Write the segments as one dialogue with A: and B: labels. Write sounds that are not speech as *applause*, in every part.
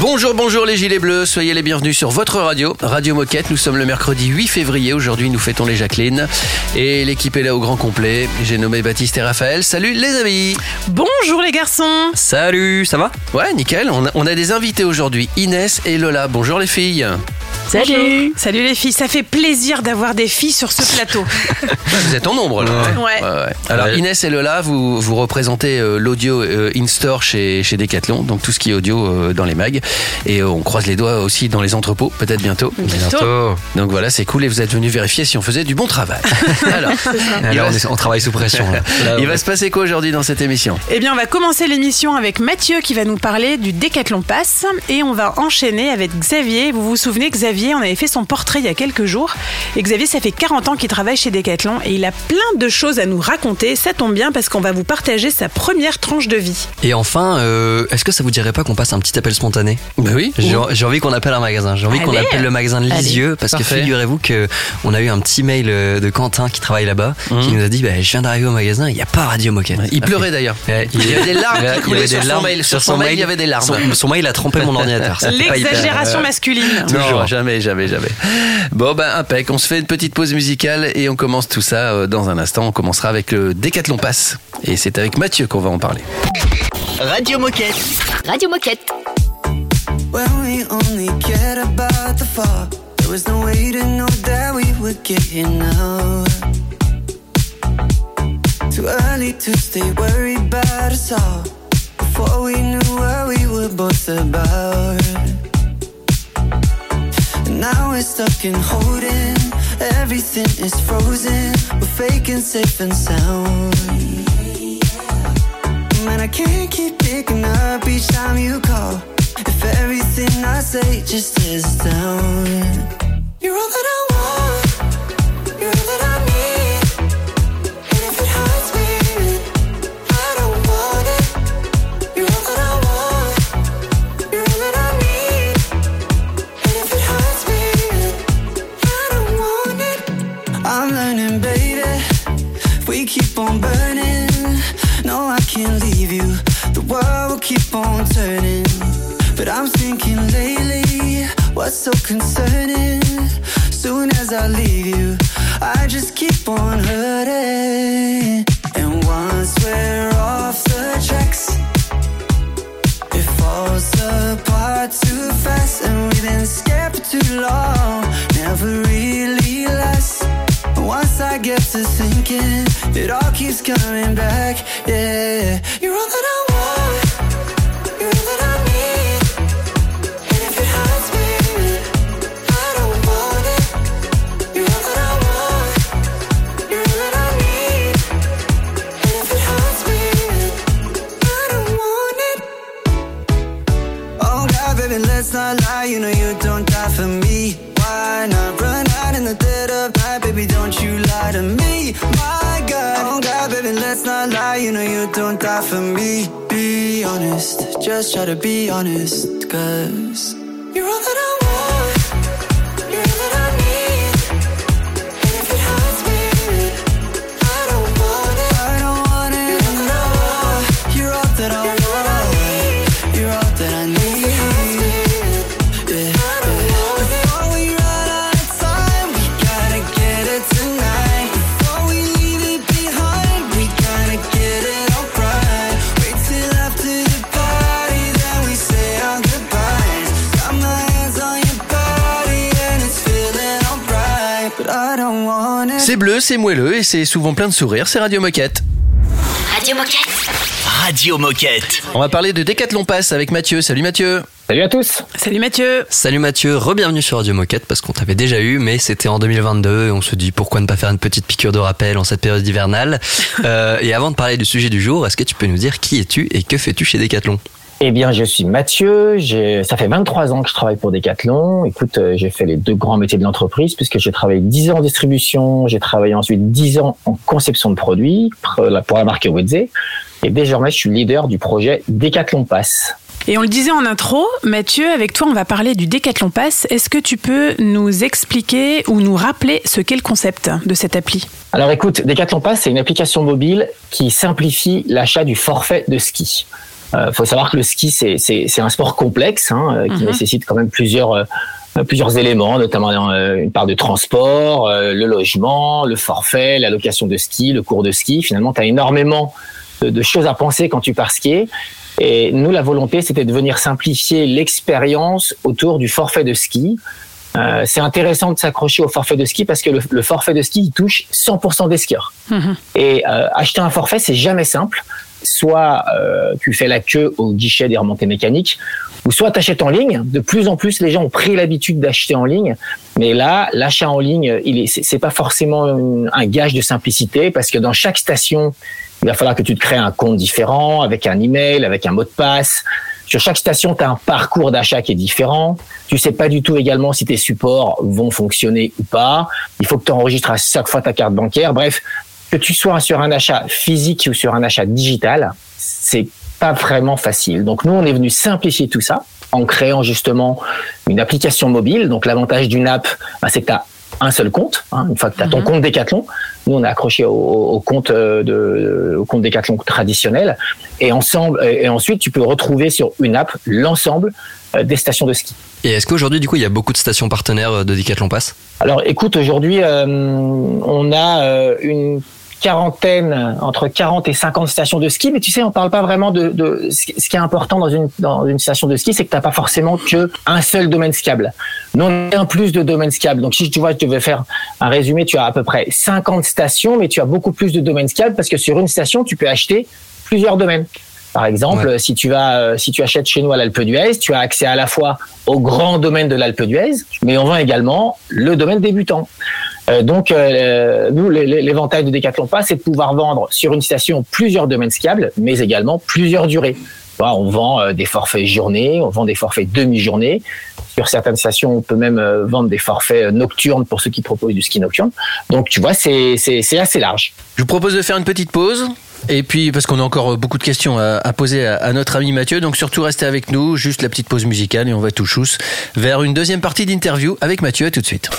A: Bonjour, bonjour les gilets bleus, soyez les bienvenus sur votre radio, Radio Moquette. Nous sommes le mercredi 8 février, aujourd'hui nous fêtons les Jacqueline et l'équipe est là au grand complet. J'ai nommé Baptiste et Raphaël. Salut les amis
B: Bonjour les garçons
C: Salut, ça va?
A: Ouais, nickel, on a, on a des invités aujourd'hui, Inès et Lola. Bonjour les filles
B: Salut Salut les filles, ça fait plaisir d'avoir des filles sur ce plateau. *laughs*
A: Vous êtes en nombre là
B: Ouais.
A: Alors
C: Ouais.
A: Inès et Lola, vous, vous représentez euh, l'audio euh, in-store chez, chez Decathlon, donc tout ce qui est audio euh, dans les mags. Et euh, on croise les doigts aussi dans les entrepôts, peut-être bientôt.
C: Bientôt.
A: Donc voilà, c'est cool et vous êtes venus vérifier si on faisait du bon travail. *laughs* Alors, il
C: Alors,
A: va,
C: on, est- on travaille sous pression. là. Là, *laughs*
A: il va se passer quoi aujourd'hui dans cette émission?
B: Eh bien, on va commencer l'émission avec Mathieu qui va nous parler du Décathlon Pass et on va enchaîner avec Xavier. Vous vous souvenez, Xavier, on avait fait son portrait il y a quelques jours. Et Xavier, ça fait 40 ans qu'il travaille chez Décathlon et il a plein de choses à nous raconter. Ça tombe bien parce qu'on va vous partager sa première tranche de vie.
C: Et enfin, euh, est-ce que ça vous dirait pas qu'on passe un petit appel spontané?
A: Bah oui.
C: J'ai envie qu'on appelle un magasin. J'ai envie qu'on appelle le magasin de Lisieux parce que figurez-vous que on a eu un petit mail euh, de Quentin qui travaille là-bas qui nous a dit bah, je viens d'arriver au magasin, il n'y a pas Radio Moquette.
A: Il pleurait d'ailleurs. Il y avait des larmes *laughs* qui coulaient sur
C: des
A: son
C: larmes.
A: mail. Sur son mail, il y avait des larmes.
C: Son, son mail a trempé mon *laughs* ordinateur.
B: L'exagération masculine.
A: Non,
C: Toujours.
A: Jamais, jamais, jamais. Bon, ben, impec. On se fait une petite pause musicale et on commence tout ça euh, dans un instant. On commencera avec le Décathlon Pass. Et c'est avec Mathieu qu'on va en parler.
D: Radio Moquette.
E: Radio Moquette.
F: When we only cared about the fall, there was no way to know that we would get here now. Too early to stay worried about us all. Before we knew what we were both about. Now we're stuck in holding. Everything is frozen. We're faking safe and sound. Man, I can't keep picking up each time you call. If everything I say just is down. You're all that I want. You're all that I on turning. But I'm thinking lately, what's so concerning? Soon as I leave you, I just keep on hurting. And once we're off the tracks, it falls apart too fast. And we've been scared for too long, never really lasts. Once I get to thinking, it all keeps coming back. Yeah, you're not lie. You know you don't die for me. Why not run out in the dead of night, baby? Don't you lie to me, my God. Oh God, baby, let's not lie. You know you don't die for me. Be honest, just try to be honest, cause
A: C'est bleu, c'est moelleux et c'est souvent plein de sourires. C'est Radio Moquette.
E: Radio Moquette.
D: Radio Moquette.
A: On va parler de Décathlon Pass avec Mathieu. Salut Mathieu.
G: Salut à tous
B: Salut Mathieu
C: Salut Mathieu, re-bienvenue sur Radio Moquette parce qu'on t'avait déjà eu, mais c'était en 2022 et on se dit pourquoi ne pas faire une petite piqûre de rappel en cette période hivernale. *laughs* Euh, et avant de parler du sujet du jour, est-ce que tu peux nous dire qui es-tu et que fais-tu chez Decathlon?
G: Eh bien, je suis Mathieu. Ça fait 23 ans que je travaille pour Decathlon. Écoute, euh, j'ai fait les deux grands métiers de l'entreprise puisque j'ai travaillé 10 ans en distribution. J'ai travaillé ensuite 10 ans en conception de produits pour la, pour la marque Wedze. Et désormais, je suis leader du projet Decathlon Pass.
B: Et on le disait en intro, Mathieu, avec toi, on va parler du Decathlon Pass. Est-ce que tu peux nous expliquer ou nous rappeler ce qu'est le concept de cette appli?
G: Alors écoute, Decathlon Pass, c'est une application mobile qui simplifie l'achat du forfait de ski. Il euh, faut savoir que le ski, c'est un sport complexe hein, euh, qui mhm. nécessite quand même plusieurs, euh, plusieurs éléments, notamment une part de transport, le logement, le forfait, la location de ski, le cours de ski. Finalement, tu as énormément de, de, choses à penser quand tu pars skier. Et nous, la volonté, c'était de venir simplifier l'expérience autour du forfait de ski. Euh, c'est intéressant de s'accrocher au forfait de ski parce que le, forfait de ski il touche 100% des skieurs. Mhm. Et euh, acheter un forfait, c'est jamais simple. Soit euh, tu fais la queue au guichet des remontées mécaniques, ou soit tu achètes en ligne. De plus en plus, les gens ont pris l'habitude d'acheter en ligne. Mais là, l'achat en ligne, il est, c'est pas forcément un gage de simplicité parce que dans chaque station, il va falloir que tu te crées un compte différent, avec un email, avec un mot de passe. Sur chaque station, tu as un parcours d'achat qui est différent. Tu sais pas du tout également si tes supports vont fonctionner ou pas. Il faut que tu enregistres à chaque fois ta carte bancaire. Bref, que tu sois sur un achat physique ou sur un achat digital, c'est pas vraiment facile. Donc nous, on est venu simplifier tout ça en créant justement une application mobile. Donc l'avantage d'une app, bah, c'est que tu as un seul compte. Hein, une fois que tu as ton mhm. compte Decathlon, nous on est accroché au, compte euh, de au compte Decathlon traditionnel et ensemble et ensuite tu peux retrouver sur une app l'ensemble euh, des stations de ski.
C: Et est-ce qu'aujourd'hui du coup il y a beaucoup de stations partenaires euh, de Decathlon Pass?
G: Alors écoute aujourd'hui on a une quarantaine, entre 40 et 50 stations de ski, mais tu sais, on parle pas vraiment de, de ce qui est important dans une, dans une station de ski, c'est que tu n'as pas forcément que un seul domaine skiable. Nous, on a un plus de domaines skiables. Donc, si tu vois, je devais faire un résumé, tu as à peu près 50 stations, mais tu as beaucoup plus de domaines skiables parce que sur une station, tu peux acheter plusieurs domaines. Par exemple, si tu vas, euh, si tu achètes chez nous à l'Alpe d'Huez, tu as accès à la fois au grand domaine de l'Alpe d'Huez, mais on vend également le domaine débutant. Euh, donc, euh, nous, l'éventail de Decathlon Pass, c'est de pouvoir vendre sur une station plusieurs domaines skiables, mais également plusieurs durées. On vend des forfaits journée, on vend des forfaits demi-journée. Sur certaines stations, on peut même vendre des forfaits nocturnes pour ceux qui proposent du ski nocturne. Donc, tu vois, c'est assez large.
A: Je vous propose de faire une petite pause. Et puis, parce qu'on a encore beaucoup de questions à, poser à, notre ami Mathieu, donc surtout restez avec nous, juste la petite pause musicale et on va tout chousse vers une deuxième partie d'interview avec Mathieu. À tout de suite.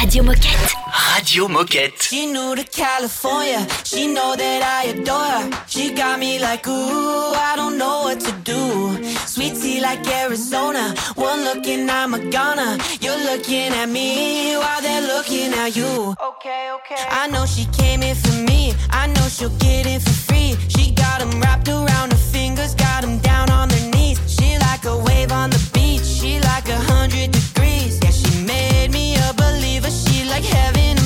H: Radio Moquette.
I: Radio Moquette.
J: She knew to California, she know that I adore her. She got me like, ooh, I don't know what to do. Sweet tea like Arizona, one look and I'm a goner. You're looking at me while they're looking at you. Okay, okay. I know she came here for me, I know she'll get for free. She got them wrapped around her fingers, got them down on their knees. She like a wave on the beach, she like a hundred degrees. Yeah, she made me a believer, she like heaven.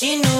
E: she knew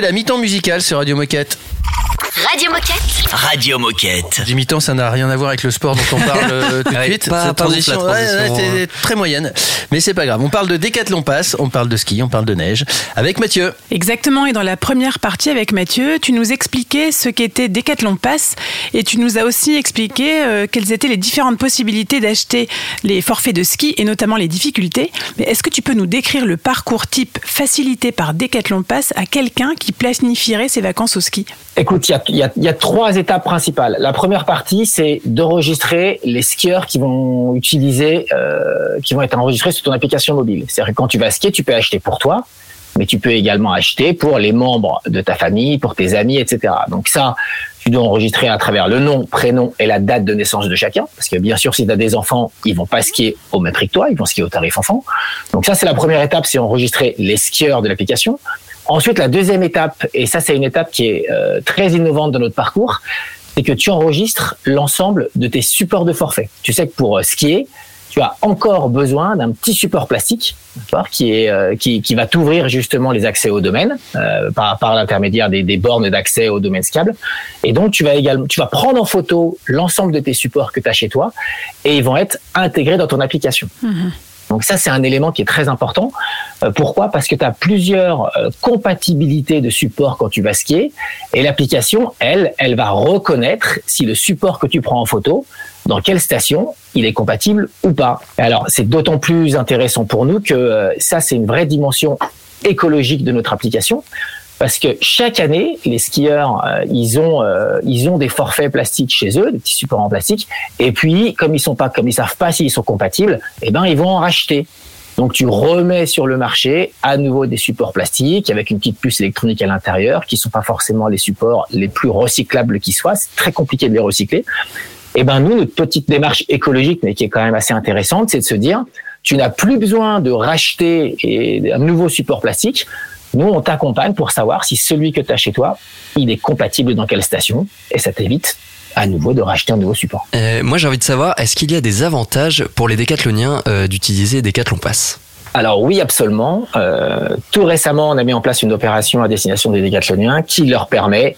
A: La mi-temps musicale sur Radio Moquette.
E: Radio Moquette.
K: Radio Moquette.
A: Mi-temps, ça n'a rien à voir avec le sport dont on parle euh, *laughs* tout de suite.
C: pas-
A: Cette
C: pas ouf, la
A: transition, ouais, ouais,
C: hein.
A: très moyenne. Mais c'est pas grave. On parle de décathlon passe, on parle de ski, on parle de neige. Avec Mathieu.
B: Exactement, et dans la première partie avec Mathieu, tu nous expliquais ce qu'était Decathlon Pass et tu nous as aussi expliqué euh, quelles étaient les différentes possibilités d'acheter les forfaits de ski et notamment les difficultés. Mais est-ce que tu peux nous décrire le parcours type facilité par Decathlon Pass à quelqu'un qui planifierait ses vacances au ski?
G: Écoute, il y a, y a- il y a trois étapes principales. La première partie, c'est d'enregistrer les skieurs qui vont utiliser, euh, qui vont être enregistrés sur ton application mobile. C'est-à-dire que quand tu vas skier, tu peux acheter pour toi, mais tu peux également acheter pour les membres de ta famille, pour tes amis, etc. Donc ça, tu dois enregistrer à travers le nom, prénom et la date de naissance de chacun. Parce que bien sûr, si tu as des enfants, ils vont pas skier au même prix que toi, ils vont skier au tarif enfant. Donc ça, c'est la première étape, c'est enregistrer les skieurs de l'application. Ensuite, la deuxième étape, et ça c'est une étape qui est euh, très innovante dans notre parcours, c'est que tu enregistres l'ensemble de tes supports de forfait. Tu sais que pour euh, skier, tu as encore besoin d'un petit support plastique qui, est, euh, qui, qui va t'ouvrir justement les accès au domaine euh, par, par l'intermédiaire des, des bornes d'accès au domaine skiable. Et donc, tu vas également, tu vas prendre en photo l'ensemble de tes supports que tu as chez toi et ils vont être intégrés dans ton application. Donc ça, c'est un élément qui est très important. Euh, pourquoi? Parce que tu as plusieurs euh, compatibilités de supports quand tu vas skier. Et l'application, elle, elle va reconnaître si le support que tu prends en photo, dans quelle station, il est compatible ou pas. Alors, c'est d'autant plus intéressant pour nous que euh, ça, c'est une vraie dimension écologique de notre application. Parce que chaque année, les skieurs, euh, ils ont, euh, ils ont des forfaits plastiques chez eux, des petits supports en plastique. Et puis, comme ils sont pas, comme ils savent pas s'ils sont compatibles, eh ben, ils vont en racheter. Donc, tu remets sur le marché à nouveau des supports plastiques avec une petite puce électronique à l'intérieur, qui sont pas forcément les supports les plus recyclables qui soient. C'est très compliqué de les recycler. Eh ben, nous, notre petite démarche écologique, mais qui est quand même assez intéressante, c'est de se dire, tu n'as plus besoin de racheter et- un nouveau support plastique. Nous, on t'accompagne pour savoir si celui que tu as chez toi, il est compatible dans quelle station, et ça t'évite à nouveau de racheter un nouveau support.
C: Euh, moi, j'ai envie de savoir, est-ce qu'il y a des avantages pour les décathloniens euh, d'utiliser Decathlon Pass?
G: Alors oui, absolument. Euh, tout récemment, on a mis en place une opération à destination des décathloniens qui leur permet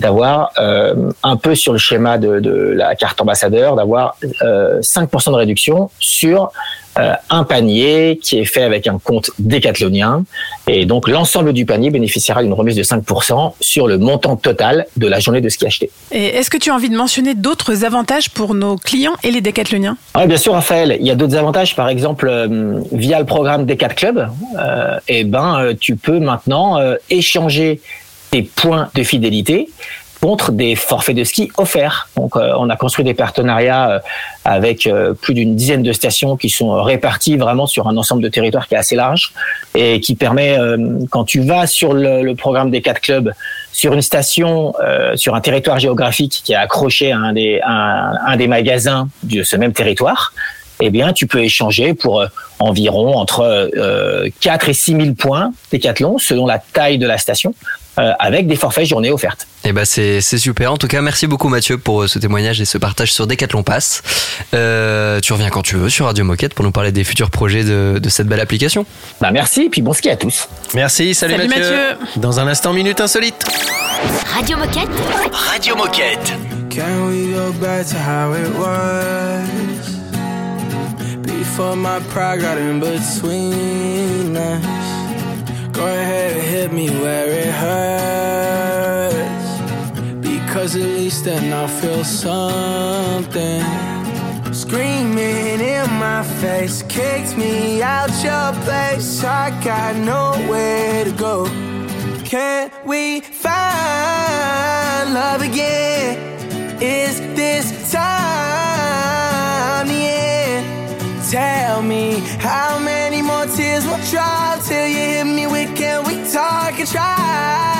G: d'avoir euh, un peu sur le schéma de, de la carte ambassadeur, d'avoir euh, 5% de réduction sur euh, un panier qui est fait avec un compte décathlonien. Et donc l'ensemble du panier bénéficiera d'une remise de 5% sur le montant total de la journée de ski acheté.
B: Et est-ce que tu as envie de mentionner d'autres avantages pour nos clients et les décathloniens?
G: Oui, bien sûr, Raphaël. Il y a d'autres avantages. Par exemple, euh, via le programme Decat Club, euh, eh ben, tu peux maintenant échanger tes points de fidélité contre des forfaits de ski offerts. Donc, euh, on a construit des partenariats euh, avec euh, plus d'une dizaine de stations qui sont réparties vraiment sur un ensemble de territoires qui est assez large et qui permet, euh, quand tu vas sur le, le programme des quatre clubs, sur une station, euh, sur un territoire géographique qui est accroché à un des, un, un des magasins de ce même territoire, eh bien, tu peux échanger pour euh, environ entre euh, 4 et 6 000 points décathlon selon la taille de la station, avec des forfaits journées offertes.
C: Eh ben c'est c'est super. En tout cas, merci beaucoup Mathieu pour euh, ce témoignage et ce partage sur Decathlon Pass. Euh, tu reviens quand tu veux sur Radio Moquette pour nous parler des futurs projets de, de cette belle application.
G: Bah, merci et puis bon ski à tous.
A: Merci, salut,
B: Salut,
A: Mathieu.
B: Mathieu.
A: Dans un instant, Minute Insolite.
H: Radio Moquette.
I: Radio Moquette.
L: Can we go back to how it was? Before my pride got in between us. Go ahead and hit me where it hurts. Because at least then I'll feel something. Screaming in my face, kicked me out your place. I got nowhere to go. Can we find love again? Is this time the end? Tell me how many drop till you hit me with can we talk and try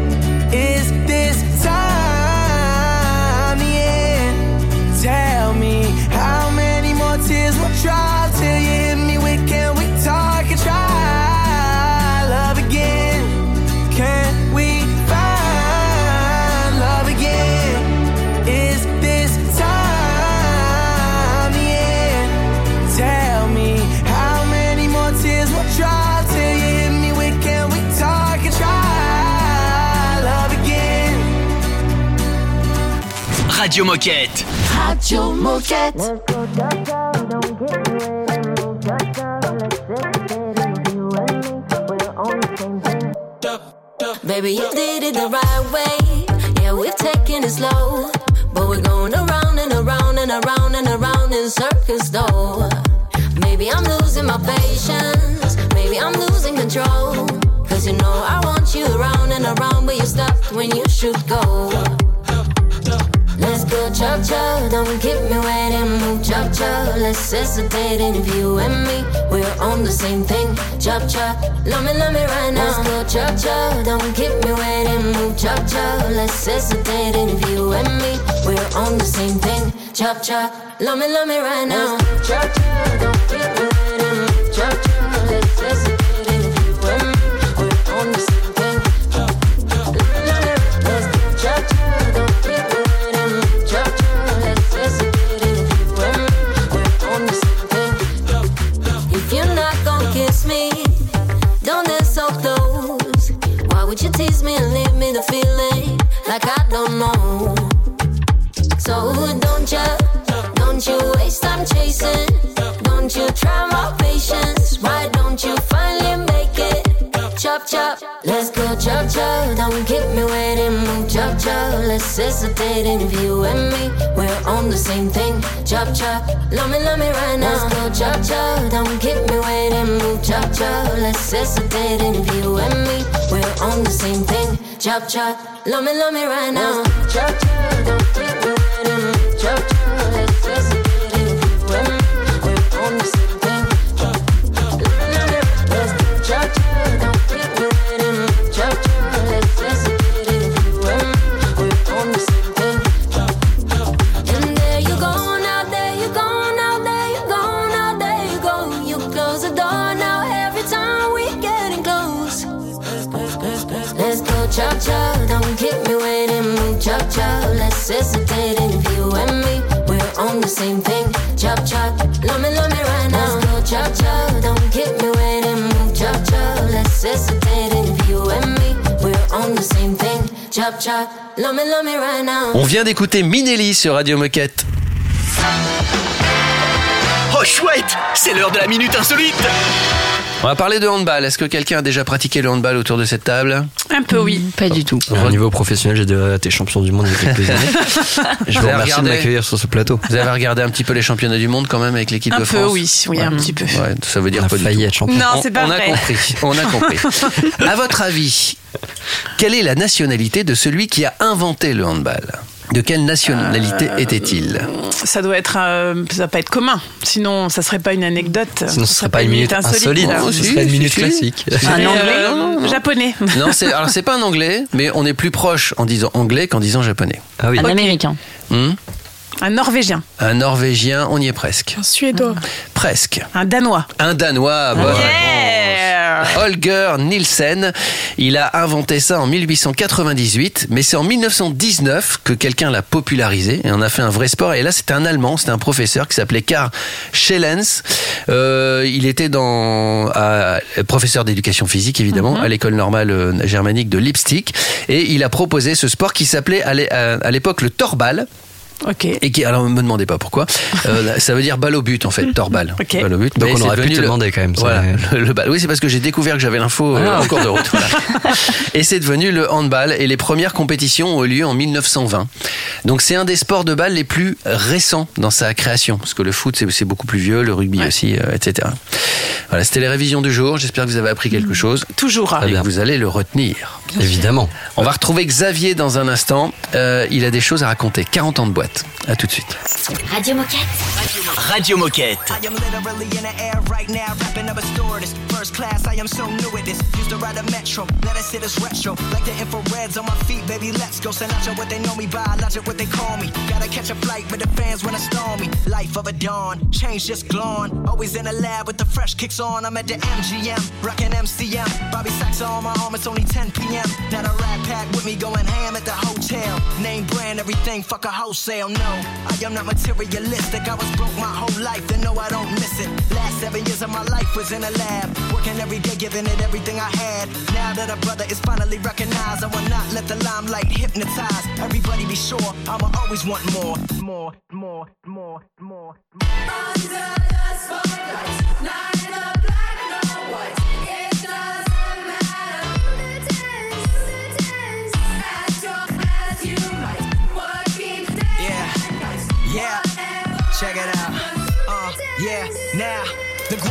I: Radio Moquette.
M: Radio Moquette.
N: Baby, you did it the right way. Yeah, we've taken it slow. But we're going around and around and around and around in circles, though. Maybe I'm losing my patience. Maybe I'm losing control. Cause you know I want you around and around, but you stopped when you should go. Chop chop, don't keep me waiting. Move chop chop, let's hesitate. And if you and me, we're on the same thing. Chop chop, love me, love me right now. Let's go chop chop, don't keep me waiting. Move chop chop, let's hesitate. And if you and me, we're on the same thing. Chop chop, love me, love me right now. Chop chop, don't keep me waiting. Move chop chop, patience? Why don't you finally make it? Chop chop, let's go chop chop. Don't keep me waiting, move chop chop. Let's hesitate, and if you and me, we're on the same thing. Chop chop, love me, love me right now. Let's go chop chop, don't keep me waiting. Move chop chop, let's hesitate. If you and me, we're on the same thing. Chop chop, love me, love me right now. Chop chop, don't keep me waiting. Move chop chop, let's hesitate. Same thing. Chop chop, love me, love me right now. Let's go chop chop, don't keep me waiting. Move chop chop, let's hesitate. If you and me, we're on the same thing. Chop chop, love me, love me right now. On
A: vient d'écouter Minelli sur Radio Moquette.
D: Oh chouette C'est l'heure de la minute insolite
A: On va parler de handball. Est-ce que quelqu'un a déjà pratiqué le handball autour de cette table?
B: Un peu, oui.
O: Pas du tout.
C: Au niveau professionnel, j'ai déjà été champion du monde il y a quelques années. Je vous remercie
A: regardé
C: de m'accueillir sur ce plateau.
A: Vous avez regardé un petit peu les championnats du monde quand même avec l'équipe
B: Un
A: de
B: peu,
A: France
B: oui, oui, un petit peu.
A: Ouais, ça veut dire
C: On a
A: pas du
C: failli
A: tout.
C: être champion.
B: Non,
A: on,
B: c'est pas
A: on a
B: vrai.
A: compris. On a compris. *laughs* à votre avis, quelle est la nationalité de celui qui a inventé le handball? De quelle nationalité
B: Euh,
A: était-il?
B: Ça doit être, euh, ça va pas être commun. Sinon, ça serait pas une anecdote.
C: Sinon, ce serait pas une minute insolite,
B: là.
A: Oh,
C: ce serait une minute
A: si.
C: classique.
O: Un
B: Euh,
O: anglais
B: Japonais. *laughs*
A: Non, c'est alors c'est pas un anglais, mais on est plus proche en disant anglais qu'en disant japonais.
C: Ah oui.
O: Un américain.
A: Hmm?
B: Un norvégien.
A: un norvégien, on y est presque.
B: Un suédois.
A: Presque.
B: Un danois.
A: Un danois.
B: Yeah
A: Holger Nielsen. Il a inventé ça en 1898, mais c'est en 1919 que quelqu'un l'a popularisé et en a fait un vrai sport. Et là, c'était un Allemand, c'était un professeur qui s'appelait Karl Schellens. Euh, il était dans, à- professeur d'éducation physique, évidemment, à l'école normale euh, germanique de Leipzig. Et il a proposé ce sport qui s'appelait à l'époque le torbal.
B: Ok.
A: Et qui, alors, me demandez pas pourquoi. Euh, *laughs* ça veut dire balle au but, en fait, torbal.
B: Ok.
A: Balle au but.
C: Donc
A: Mais
C: on aurait pu te
A: le-
C: demander quand même, ça.
A: Voilà, le, *laughs* le bal. Oui, c'est parce que j'ai découvert que j'avais l'info euh,
C: Ah.
A: en cours de route. voilà. *laughs* Et c'est devenu le handball. Et les premières compétitions ont eu lieu en 1920. Donc c'est un des sports de balle les plus récents dans sa création. Parce que le foot, c'est beaucoup plus vieux, le rugby aussi, euh, etc. Voilà, c'était les révisions du jour. J'espère que vous avez appris quelque chose.
B: Toujours.
A: Et que vous allez le retenir.
C: Évidemment.
A: On va retrouver Xavier dans un instant. Euh, il a des choses à raconter. 40 ans de boîte. À tout de suite.
E: Radio Moquette.
D: Radio Moquette.
P: I am literally in the air right now, rapping up a stewardess. First class, I am so new at this. Used to ride a metro, let us hit us retro. Like the infrareds on my feet, baby, let's go. Send out what they know me by, logic what they call me. Gotta catch a flight, but the fans wanna storm me. Life of a dawn, change just glowing. Always in the lab with the fresh kicks on. I'm at the MGM, rocking MCM. Bobby Sacks on my arm, it's only 10 p.m. Now the rat pack with me going ham at the hotel. Name brand, everything, fuck a wholesale. No, I am not materialistic. I was broke my whole life, and no, I don't miss it. Last seven years of my life was in a lab, working every day, giving it everything I had. Now that a brother is finally recognized, I will not let the limelight hypnotize. Everybody be sure, I'ma always want more, more, more, more, more. Under the spotlight, Yeah, Greg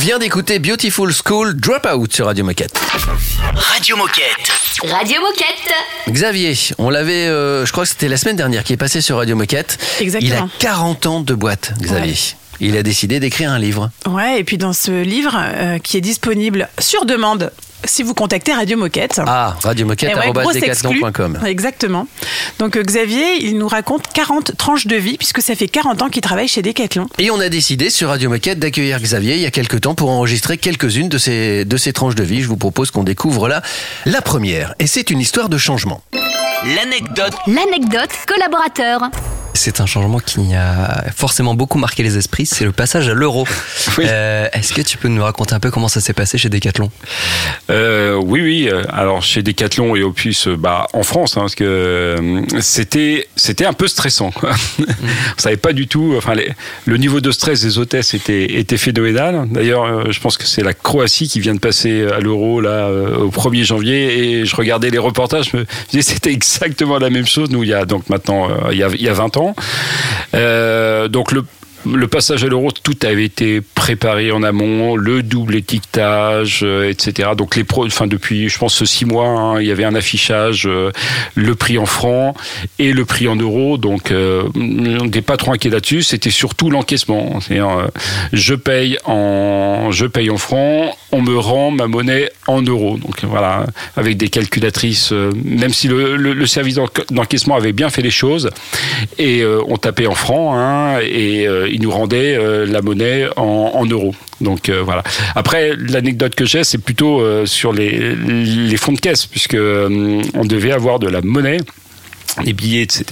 A: Vient d'écouter Beautiful School Dropout sur Radio Moquette.
I: Radio Moquette.
H: Radio Moquette.
A: Xavier, on l'avait, euh, je crois que c'était la semaine dernière qui est passé sur Radio Moquette.
B: Exactement.
A: Il a 40 ans de boîte, Xavier. Il a décidé d'écrire un livre.
B: Ouais, et puis dans ce livre euh, qui est disponible sur demande si vous contactez Radio Moquette.
A: Ah,
B: Eh ouais,
A: radiomoquette.com.
B: Exactement. Donc euh, Xavier, il nous raconte 40 tranches de vie puisque ça fait 40 ans qu'il travaille chez Decathlon.
A: Et on a décidé sur Radio Moquette d'accueillir Xavier il y a quelques temps pour enregistrer quelques-unes de ces, de ces tranches de vie. Je vous propose qu'on découvre là la première. Et c'est une histoire de changement.
I: L'anecdote.
H: L'anecdote collaborateur.
C: C'est un changement qui a forcément beaucoup marqué les esprits, c'est le passage à l'euro. *laughs*
Q: Oui.
C: Euh, Est-ce que tu peux nous raconter un peu comment ça s'est passé chez Decathlon?
Q: Euh, oui, oui. Alors chez Decathlon et Opus, euh, bah en France, hein, parce que c'était c'était un peu stressant. Quoi. *laughs* On savait pas du tout. Enfin, les- le niveau de stress des hôtesses était était phénoménal. D'ailleurs, je pense que c'est la Croatie qui vient de passer à l'euro là au 1er janvier et je regardais les reportages, je me disais c'était exactement la même chose. Nous, il y a donc maintenant il y a il y a 20 ans. Euh, donc le le passage à l'euro, tout avait été préparé en amont, le double étiquetage, euh, etc. Donc les pro, enfin depuis, je pense six mois, hein, il y avait un affichage, euh, le prix en francs et le prix en euros. Donc euh, on n'était pas trop inquiet là-dessus. C'était surtout l'encaissement. Euh, je paye en, francs, on me rend ma monnaie en euros. Donc voilà, avec des calculatrices. même si le, le- service d'enca- d'encaissement avait bien fait les choses, et on tapait en francs, hein, et euh, il nous rendait euh, la monnaie en, euros. Donc euh, voilà. Après, l'anecdote que j'ai, c'est plutôt sur les, fonds de caisse, puisque on devait avoir de la monnaie les billets, etc.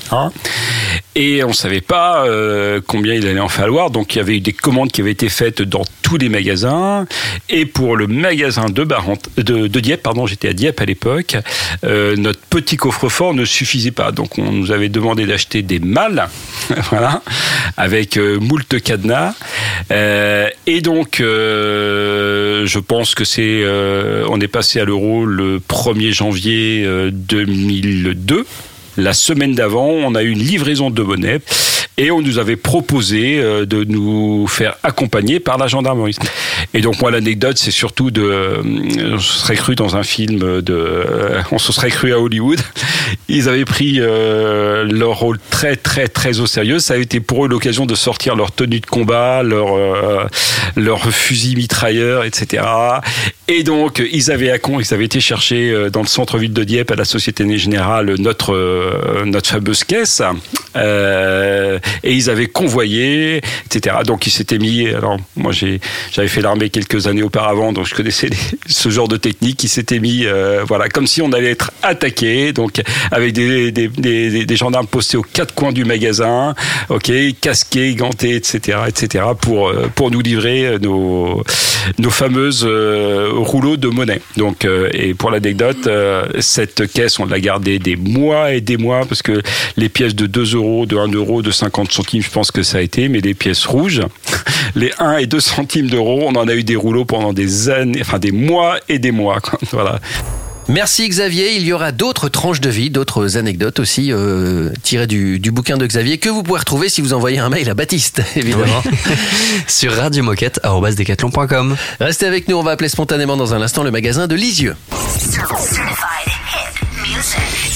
Q: Et on savait pas euh, combien il allait en falloir. Donc il y avait eu des commandes qui avaient été faites dans tous les magasins. Et pour le magasin de, Barant, de, de Dieppe, pardon, j'étais à Dieppe à l'époque, euh, notre petit coffre-fort ne suffisait pas. Donc on nous avait demandé d'acheter des malles, *laughs* voilà, avec euh, moult cadenas. Euh, et donc euh, je pense que c'est, euh, on est passé à l'euro le 1er janvier euh, 2002. La semaine d'avant, on a eu une livraison de monnaie et on nous avait proposé euh, de nous faire accompagner par la gendarmerie. Et donc moi l'anecdote c'est surtout de, euh, on se serait cru dans un film de, euh, on se serait cru à Hollywood. *laughs* Ils avaient pris leur rôle très très très au sérieux. Ça a été pour eux l'occasion de sortir leur tenue de combat, leur euh, leur fusil mitrailleur, etc. Et donc ils avaient ils avaient été chercher dans le centre-ville de Dieppe à la Société Générale notre euh, notre fameuse caisse euh, et ils avaient convoyé, etc. Donc ils s'étaient mis. Alors moi j'avais fait l'armée quelques années auparavant, donc je connaissais *laughs* ce genre de technique. Ils s'étaient mis, euh, voilà, comme si on allait être attaqué, donc avec des, gendarmes postés aux quatre coins du magasin, ok, casqués, gantés, etc., etc. pour pour nous livrer nos nos fameuses rouleaux de monnaie. Donc et pour l'anecdote, cette caisse on l'a gardée des mois et des mois parce que les pièces de 2 euros, de 1 euro, de 50 centimes, je pense que ça a été, mais les pièces rouges, *laughs* les 1 et 2 centimes d'euros, on en a eu des rouleaux pendant des années, enfin des mois et des mois. quoi. *laughs* Voilà.
A: Merci Xavier. Il y aura d'autres tranches de vie, d'autres anecdotes aussi euh, tirées du, du bouquin de Xavier que vous pouvez retrouver si vous envoyez un mail à Baptiste, *laughs* évidemment.
C: Sur radiomoquette.com.
A: Restez avec nous, on va appeler spontanément dans un instant le magasin de Lisieux.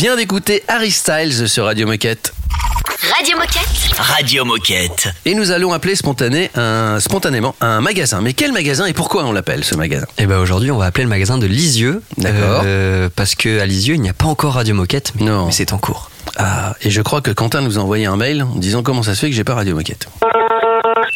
A: Vient d'écouter Harry Styles sur Radio Moquette.
H: Radio Moquette.
I: Radio Moquette.
A: Et nous allons appeler spontané un, spontanément un magasin. Mais quel magasin et pourquoi on l'appelle ce magasin?
C: Et ben aujourd'hui, on va appeler le magasin de Lisieux.
A: D'accord.
C: Euh, parce que à Lisieux, il n'y a pas encore Radio Moquette, mais,
A: Non.
C: mais c'est en cours.
A: Ah, et je crois que Quentin nous a envoyé un mail en disant comment ça se fait que j'ai pas Radio Moquette.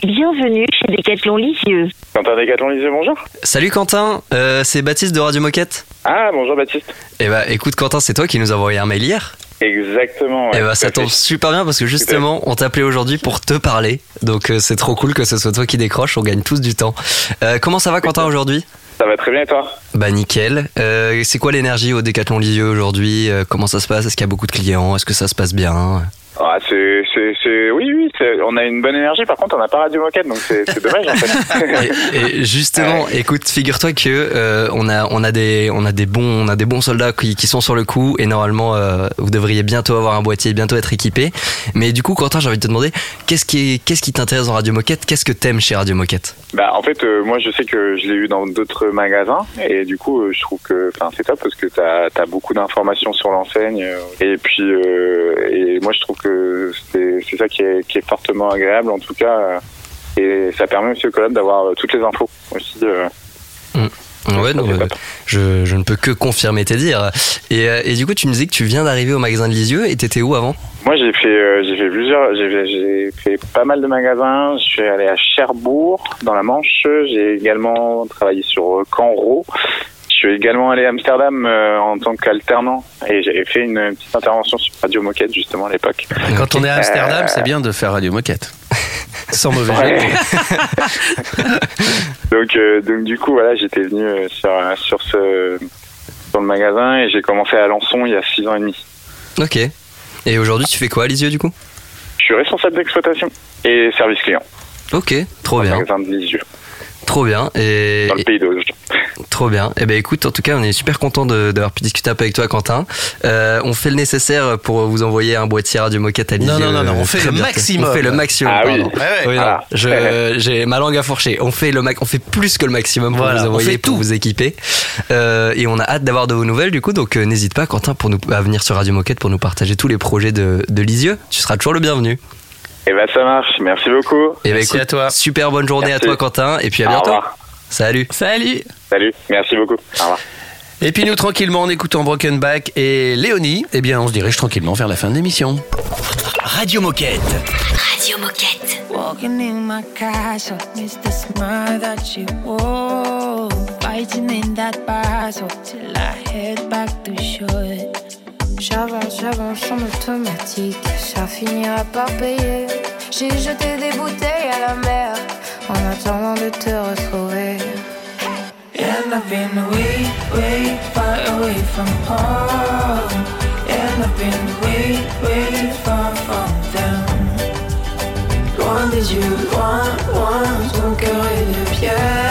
R: Bienvenue chez Decathlon Lisieux.
S: Quentin Décathlon Lisieux, bonjour.
C: Salut Quentin, euh, c'est Baptiste de Radio Moquette.
S: Ah, bonjour Baptiste.
C: Et bah écoute Quentin, c'est toi qui nous a envoyé un mail hier.
S: Exactement. ouais,
C: Et bah
S: tout
C: ça tombe super bien parce que justement, on t'appelait aujourd'hui pour te parler. Donc euh, c'est trop cool que ce soit toi qui décroche, on gagne tous du temps. Euh, comment ça va Quentin aujourd'hui?
S: Ça va très bien et toi?
C: Bah nickel. Euh, c'est quoi l'énergie au Décathlon Lisieux aujourd'hui? Euh, Comment ça se passe? Est-ce qu'il y a beaucoup de clients? Est-ce que ça se passe bien?
S: Ah, c'est, c'est, c'est- Oui, oui, on a une bonne énergie. Par contre, on n'a pas Radio Moquette, donc c'est, dommage en fait. *laughs*
C: Et, et justement, écoute, figure-toi que euh, on a on a des on a des bons on a des bons soldats qui, qui sont sur le coup et normalement euh, vous devriez bientôt avoir un boîtier, bientôt être équipé. Mais du coup, Quentin, j'ai envie de te demander qu'est-ce qui est- qu'est-ce qui t'intéresse dans Radio Moquette? Qu'est-ce que t'aimes chez Radio Moquette?
S: Bah, en fait, euh, moi, je sais que je l'ai eu dans d'autres magasins et du coup, euh, je trouve que, enfin, c'est top parce que t'as as beaucoup d'informations sur l'enseigne et puis, euh, et moi, je trouve que c'est c'est ça qui est, qui est fortement agréable en tout cas et ça permet aussi au collab d'avoir euh, toutes les infos aussi. euh.
C: Ouais, non, euh, je, je ne peux que confirmer tes dires. Et, euh, et du coup, tu me disais que tu viens d'arriver au magasin de Lisieux et t'étais où avant?
S: Moi, j'ai fait, euh, j'ai fait plusieurs, j'ai fait, pas mal de magasins. Je suis allé à Cherbourg, dans la Manche. J'ai également travaillé sur Canro. Je suis également allé à Amsterdam euh, en tant qu'alternant et j'avais fait une petite intervention sur Radio Moquette justement à l'époque.
A: Quand on est à Amsterdam,
S: Euh,
A: c'est bien de faire Radio Moquette. Sans mauvais
S: Ouais. *laughs* donc, euh, donc du coup, voilà, j'étais venu sur, sur ce sur le magasin et j'ai commencé à Alençon il y a six ans et demi.
C: Ok. Et aujourd'hui, tu fais quoi à Lisieux du coup?
S: Je suis responsable d'exploitation et service client.
C: Ok, trop bien.
S: magasin de Lisieux,
C: Trop bien. Et,
S: dans le pays d'Auge.
C: Trop bien. Eh ben écoute, en tout cas, on est super content de- d'avoir pu discuter un peu avec toi, Quentin. Euh, on fait le nécessaire pour vous envoyer un boîtier Radio Moquette à Lisieux.
A: Non, non, non, non, on
C: euh,
A: fait le
C: bientôt.
A: maximum.
C: On fait le maximum.
S: Ah oui.
C: pardon. Oui, *laughs* j'ai ma langue à fourcher. On fait le max, on fait plus que le maximum pour
A: Voilà,
C: vous envoyer, pour
A: tout.
C: vous équiper. Euh, et on a hâte d'avoir de vos nouvelles du coup. Donc euh, n'hésite pas, Quentin, pour nous à venir sur Radio Moquette pour nous partager tous les projets de, de Lisieux. Tu seras toujours le bienvenu.
S: Et ben ça marche. Merci beaucoup.
C: Et ben
A: Merci
C: écoute,
A: à toi.
C: super bonne journée
S: Merci.
C: à toi, Quentin. Et puis à
S: Au
C: bientôt.
S: revoir.
C: Salut.
B: Salut
S: Salut. Merci beaucoup. Au revoir.
A: Et puis nous, tranquillement, en écoutant Broken Back et Léonie, eh bien, on se dirige tranquillement vers la fin de l'émission.
I: Radio Moquette.
H: Radio Moquette.
J: Walking in my castle, miss the smile that you wore. Fighting in that battle till I head back to shore.
T: J'avance, j'avance en automatique, ça finira par payer. J'ai jeté des bouteilles à la mer en attendant de te retrouver.
J: And I've been way, way far away from home. And I've been way, way far from them. Loin des yeux, loin, loin, ton cœur est de pierre.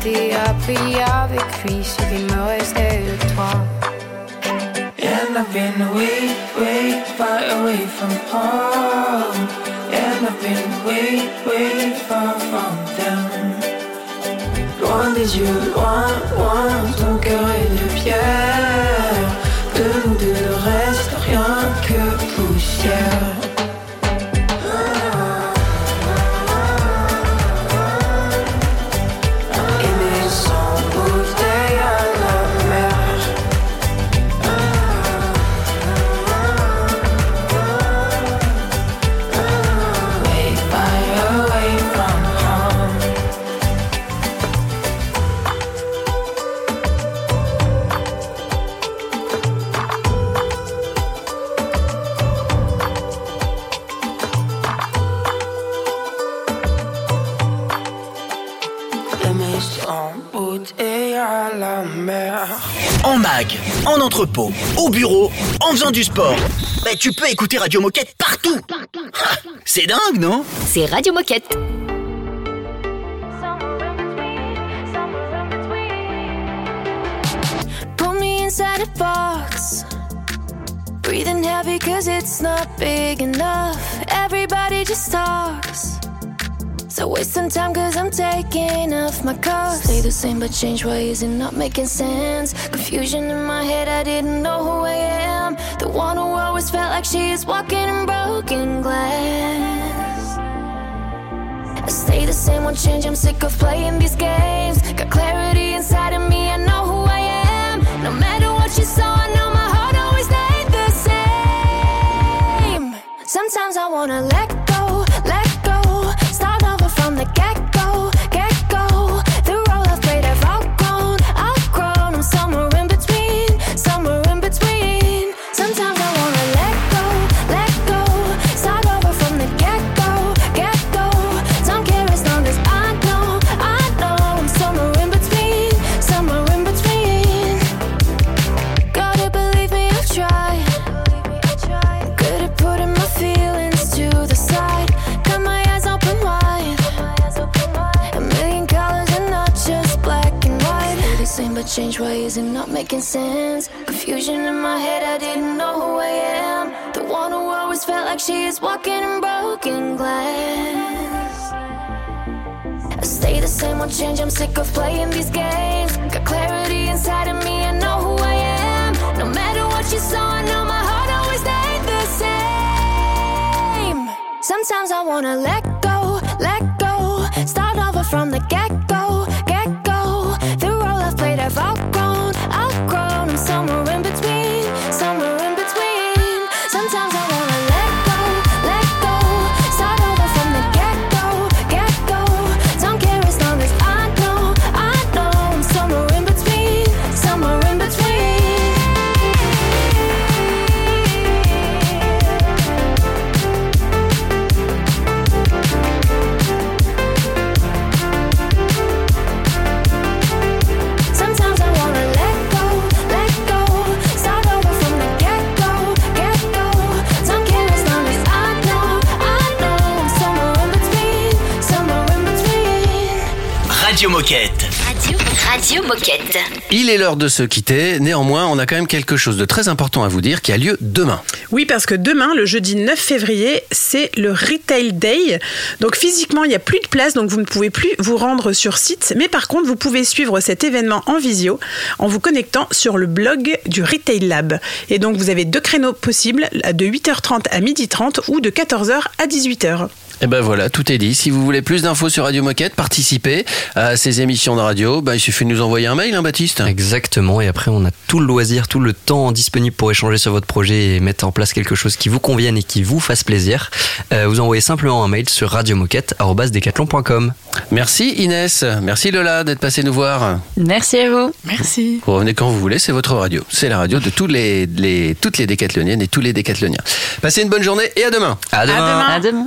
T: Crois que l'été a pris avec lui ce qu'il me restait de toi.
U: And I've been way, way far away from home. And I've been way, way far from them. Loin des yeux, loin, loin,
D: entrepôt, au bureau, en faisant du sport. Bah, tu peux écouter Radio Moquette partout. Ah, C'est dingue, non?
V: C'est Radio Moquette.
T: Put me inside a box. Breathing heavy cause it's not big enough. Everybody just talks. So wasting time cause I'm taking off my cuffs. Stay the same but change ways and not making sense. Confusion in my head, I didn't know who I am. The one who always felt like she is walking in broken glass. I stay the same, won't change. I'm sick of playing these games. Got clarity inside of me, I know who I am. No matter what you saw, I know my heart always stayed the same. Sometimes I wanna let making sense. Confusion in my head, I didn't know who I am. The one who always felt like she is walking in broken glass. I stay the same, won't change. I'm sick of playing these games. Got clarity inside of me, I know who I am. No matter what you saw, I know my heart always stayed the same. Sometimes I wanna let go, let go. Start over from the get go, get go. The role I've played, I've
A: Il est l'heure de se quitter. Néanmoins, on a quand même quelque chose de très important à vous dire qui a lieu demain.
B: Oui, parce que demain, le jeudi 9 février, c'est le Retail Day. Donc physiquement, il n'y a plus de place, donc vous ne pouvez plus vous rendre sur site. Mais par contre, vous pouvez suivre cet événement en visio en vous connectant sur le blog du Retail Lab. Et donc, vous avez deux créneaux possibles, de 8h30 à 12h30 ou de 14h à 18h.
A: Et ben voilà, tout est dit. Si vous voulez plus d'infos sur Radio Moquette, participez à ces émissions de radio, ben, il suffit de nous envoyer un mail, hein, Baptiste
C: Exactement, et après on a tout le loisir, tout le temps disponible pour échanger sur votre projet et mettre en place quelque chose qui vous convienne et qui vous fasse plaisir. Euh, vous envoyez simplement un mail sur radiomoquette.com.
A: Merci Inès, merci Lola d'être passée nous voir.
W: Merci à vous.
B: Merci.
A: Vous revenez quand vous voulez, c'est votre radio. C'est la radio de tous les, les- toutes les décathloniennes et tous les décathloniens. Passez une bonne journée et à demain.
C: À demain.
W: À demain.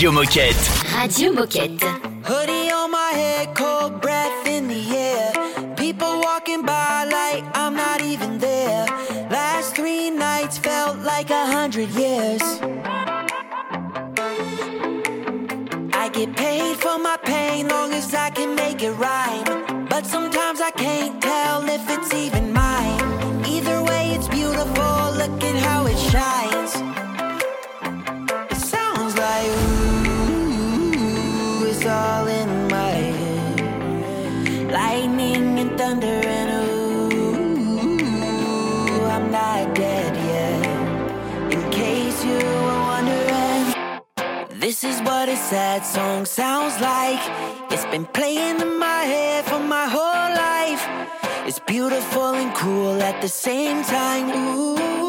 I: Radio Moquette.
H: Radio Moquette.
J: Hoodie on my head, cold breath in the air. People walking by like I'm not even there. Last three nights felt like a hundred years. I get paid for my pain, long as I can make it rhyme. But sometimes I can't. what a sad song sounds like. It's been playing in my head for my whole life. It's beautiful and cruel at the same time. Ooh.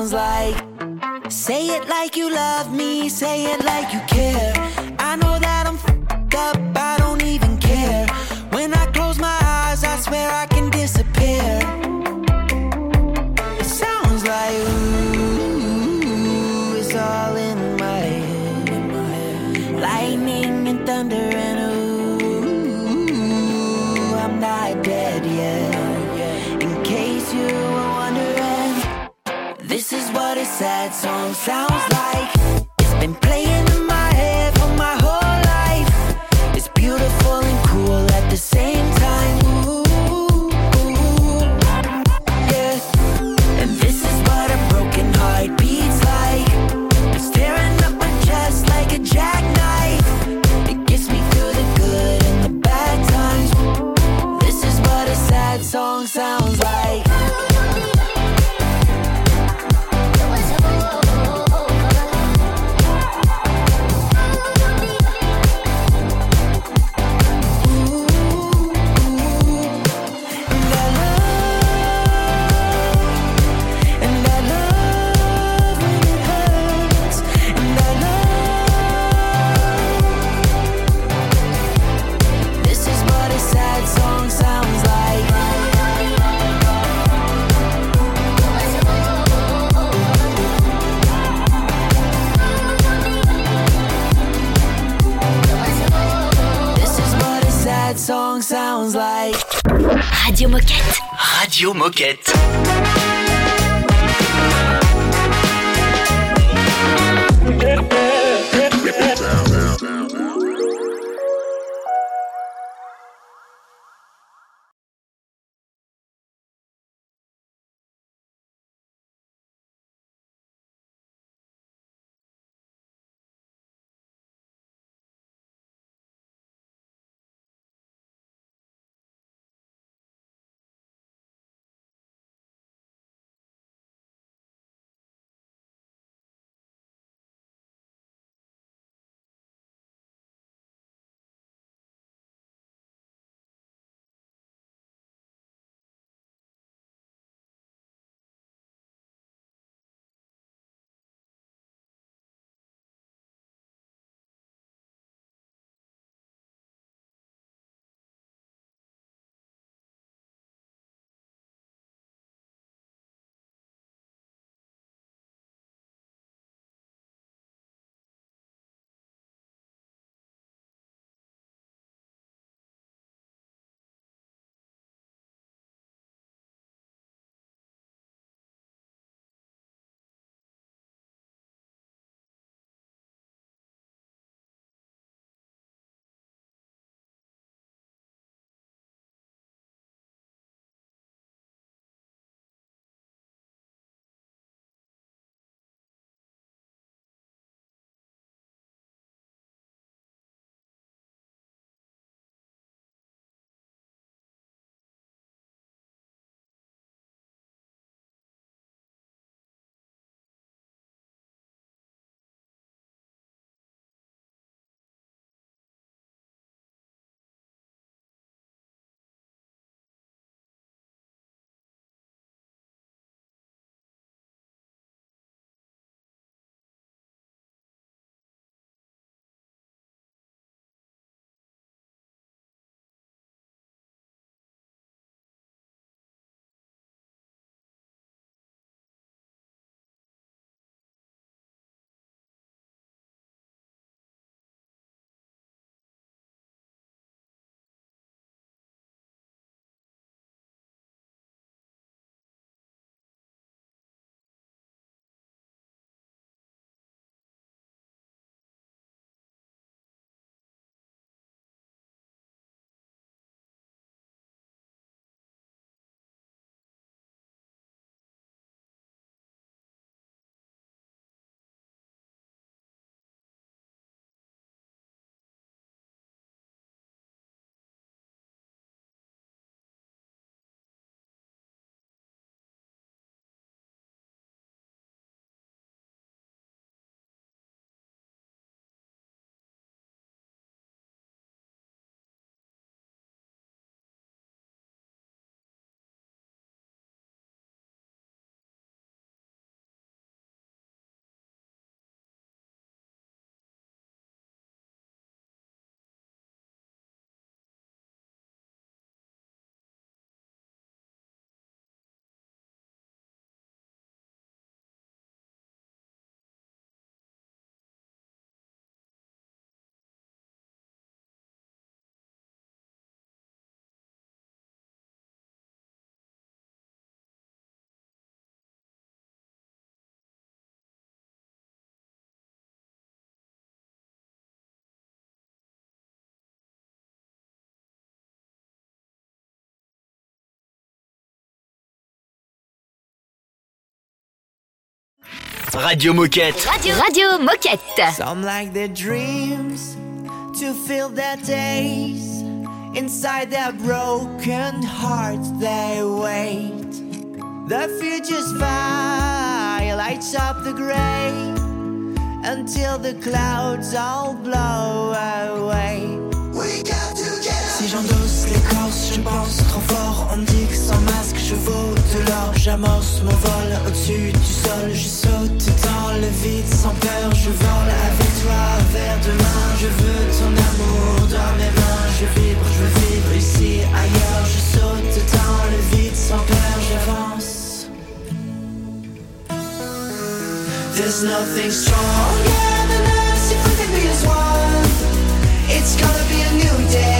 J: sounds like. Say it like you love me, say it like you care. I know that. sad song sounds like
H: Radio Moquette.
I: Radio Moquette. Radio,
H: Radio Moquette.
J: Some like their dreams to fill their days. Inside their broken hearts, they wait. The future's fire lights up the gray until the clouds all blow away. We got together. Si j'endosse l'écorce, je pense trop fort. On dit que sans masque, je vaux J'amorce mon vol au-dessus du sol. Je saute dans le vide sans peur. Je vole avec toi vers demain. Je veux ton amour dans mes mains. Je vibre, je veux vivre ici, ailleurs. Je saute dans le vide sans peur. J'avance. There's nothing stronger than us if we can be as one. It's gonna be a new day,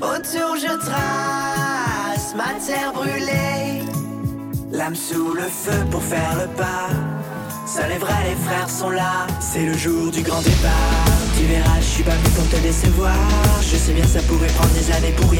X: Autour je trace ma terre brûlée, l'âme sous le feu pour faire le pas. Seuls les vrais, les frères sont là, c'est le jour du grand départ. Tu verras, je suis pas venu pour te décevoir. Je sais bien, ça pourrait prendre des années pour rien.